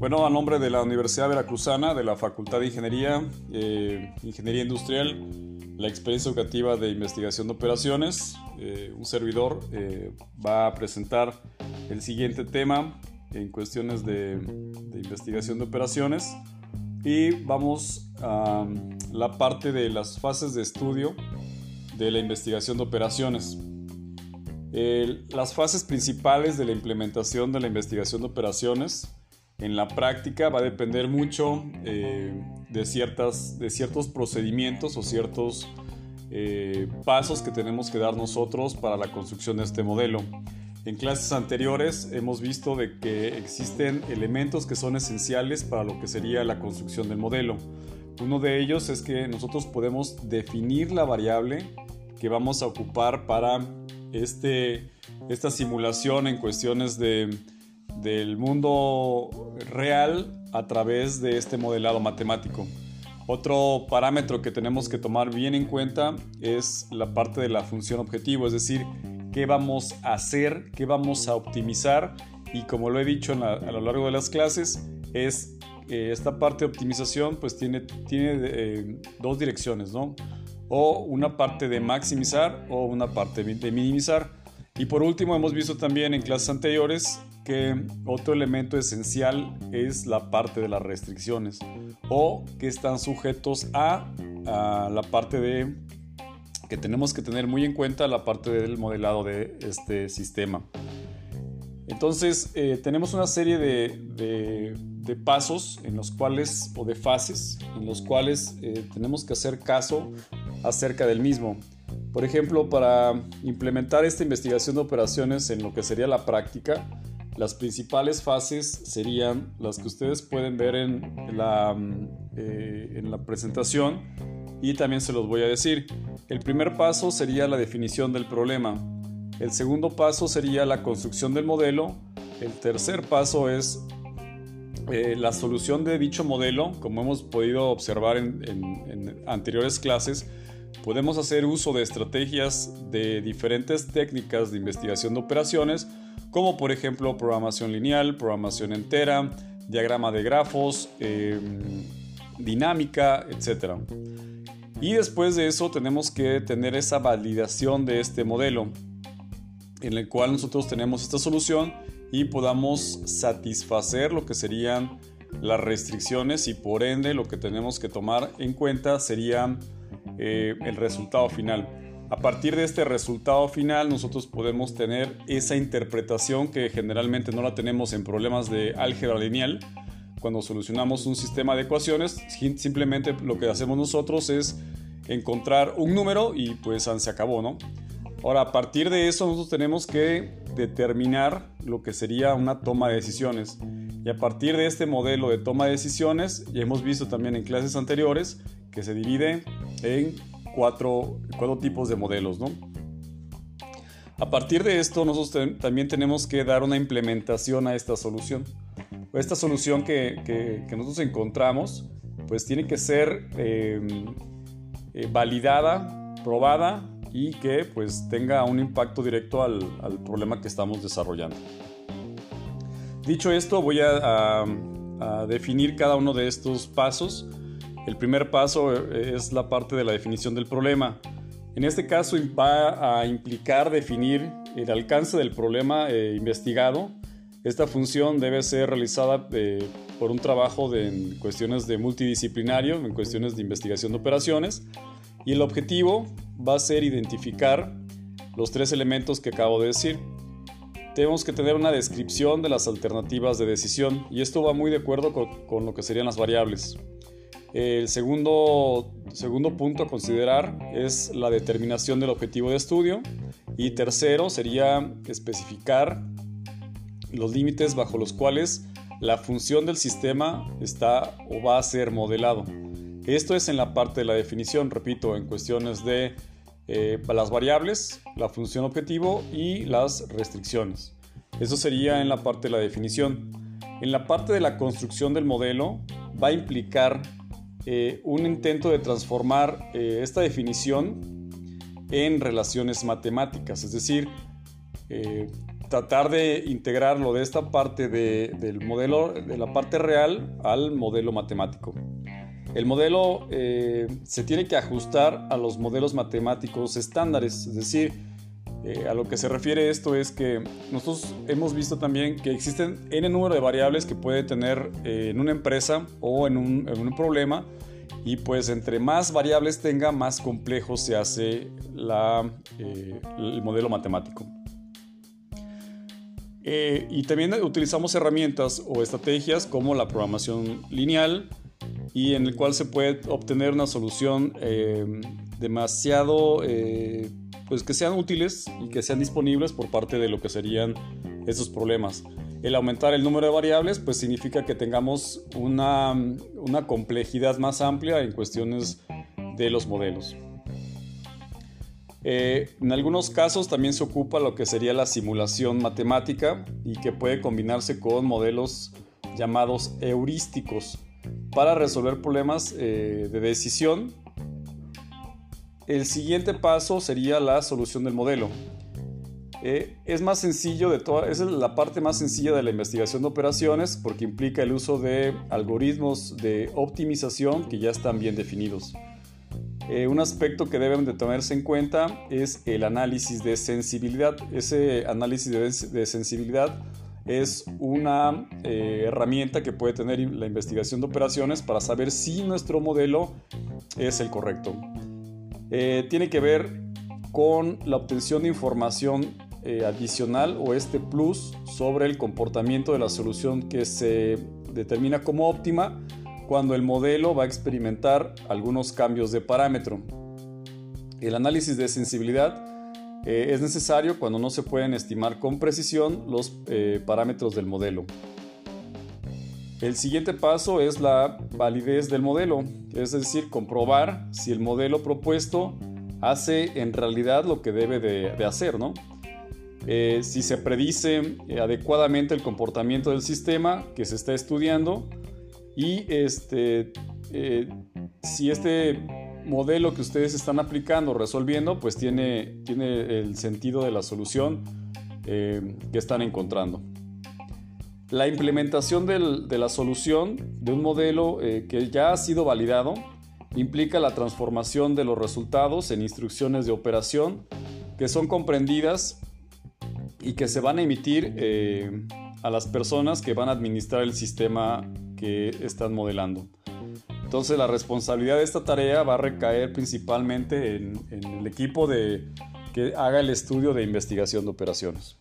Bueno, a nombre de la Universidad Veracruzana, de la Facultad de Ingeniería, eh, Ingeniería Industrial, la experiencia educativa de investigación de operaciones, eh, un servidor eh, va a presentar el siguiente tema en cuestiones de, de investigación de operaciones y vamos a la parte de las fases de estudio de la investigación de operaciones. las fases principales de la implementación de la investigación de operaciones en la práctica va a depender mucho eh, de, ciertas, de ciertos procedimientos o ciertos eh, pasos que tenemos que dar nosotros para la construcción de este modelo. En clases anteriores hemos visto de que existen elementos que son esenciales para lo que sería la construcción del modelo. Uno de ellos es que nosotros podemos definir la variable que vamos a ocupar para este, esta simulación en cuestiones de del mundo real a través de este modelado matemático. Otro parámetro que tenemos que tomar bien en cuenta es la parte de la función objetivo, es decir, qué vamos a hacer, qué vamos a optimizar y como lo he dicho a lo largo de las clases, es eh, esta parte de optimización pues tiene, tiene eh, dos direcciones, ¿no? O una parte de maximizar o una parte de minimizar. Y por último hemos visto también en clases anteriores que otro elemento esencial es la parte de las restricciones o que están sujetos a, la parte de que tenemos que tener muy en cuenta la parte del modelado de este sistema. Entonces eh, tenemos una serie de, pasos en los cuales o de fases en los cuales eh, tenemos que hacer caso acerca del mismo. Por ejemplo, para implementar esta investigación de operaciones en lo que sería la práctica, las principales fases serían las que ustedes pueden ver en la, eh, en la presentación y también se los voy a decir. El primer paso sería la definición del problema. El segundo paso sería la construcción del modelo. El tercer paso es eh, la solución de dicho modelo. Como hemos podido observar en, en anteriores clases, podemos hacer uso de estrategias de diferentes técnicas de investigación de operaciones como por ejemplo programación lineal, programación entera, diagrama de grafos, em, dinámica, etc. Y después de eso tenemos que tener esa validación de este modelo, en el cual nosotros tenemos esta solución y podamos satisfacer lo que serían las restricciones y por ende lo que tenemos que tomar en cuenta sería eh, el resultado final. A partir de este resultado final nosotros podemos tener esa interpretación que generalmente no la tenemos en problemas de álgebra lineal. Cuando solucionamos un sistema de ecuaciones, simplemente lo que hacemos nosotros es encontrar un número y pues se acabó, ¿no? Ahora, a partir de eso nosotros tenemos que determinar lo que sería una toma de decisiones. Y a partir de este modelo de toma de decisiones, ya hemos visto también en clases anteriores que se divide en cuatro, tipos de modelos, ¿no? A partir de esto, nosotros también tenemos que dar una implementación a esta solución. Esta solución que, nosotros encontramos, pues tiene que ser em, eh, validada, probada y que pues tenga un impacto directo al, problema que estamos desarrollando. Dicho esto, voy a definir cada uno de estos pasos el primer paso eh, es la parte de la definición del problema. En este caso va a implicar definir el alcance del problema eh, investigado. Esta función debe ser realizada eh, por un trabajo en cuestiones de multidisciplinario, en cuestiones de investigación de operaciones. Y el objetivo va a ser identificar los tres elementos que acabo de decir. Tenemos que tener una descripción de las alternativas de decisión y esto va muy de acuerdo con lo que serían las variables. El segundo, segundo punto a considerar es la determinación del objetivo de estudio. Y tercero sería especificar los límites bajo los cuales la función del sistema está o va a ser modelado. Esto es en la parte de la definición, repito, en cuestiones de eh, las variables, la función objetivo y las restricciones. Eso sería en la parte de la definición. En la parte de la construcción del modelo va a implicar eh, un intento de transformar eh, esta definición en relaciones matemáticas, es decir, eh, tratar de integrarlo de esta parte del modelo, de la parte real al modelo matemático. El modelo se tiene que ajustar a los modelos matemáticos estándares, es decir, eh, a lo que se refiere esto es que nosotros hemos visto también que existen n número de variables que puede tener eh, en una empresa o en un, problema y pues entre más variables tenga, más complejo se hace la, el modelo matemático. y también utilizamos herramientas o estrategias como la programación lineal, y en el cual se puede obtener una solución eh, demasiado, eh, pues que sean útiles y que sean disponibles por parte de lo que serían esos problemas. El aumentar el número de variables pues significa que tengamos una, una complejidad más amplia en cuestiones de los modelos. Eh, en algunos casos también se ocupa lo que sería la simulación matemática y que puede combinarse con modelos llamados heurísticos para resolver problemas eh, de decisión. El siguiente paso sería la solución del modelo. Eh, es más sencillo de toda, es la parte más sencilla de la investigación de operaciones porque implica el uso de algoritmos de optimización que ya están bien definidos. Eh, un aspecto que deben de tenerse en cuenta es el análisis de sensibilidad. Ese análisis de, sensibilidad es una eh, herramienta que puede tener la investigación de operaciones para saber si nuestro modelo es el correcto. Eh, tiene que ver con la obtención de información eh, adicional o este plus sobre el comportamiento de la solución que se determina como óptima cuando el modelo va a experimentar algunos cambios de parámetro. El análisis de sensibilidad eh, es necesario cuando no se pueden estimar con precisión los parámetros del modelo. El siguiente paso es la validez del modelo, es decir, comprobar si el modelo propuesto hace en realidad lo que debe de, hacer, ¿no? Eh, si se predice adecuadamente el comportamiento del sistema que se está estudiando y este, si este modelo que ustedes están aplicando, resolviendo, pues tiene, tiene el sentido de la solución eh, que están encontrando. La implementación de la solución de un modelo eh, que ya ha sido validado implica la transformación de los resultados en instrucciones de operación que son comprendidas y que se van a emitir eh, a las personas que van a administrar el sistema que están modelando. Entonces la responsabilidad de esta tarea va a recaer principalmente en, el equipo que haga el estudio de investigación de operaciones.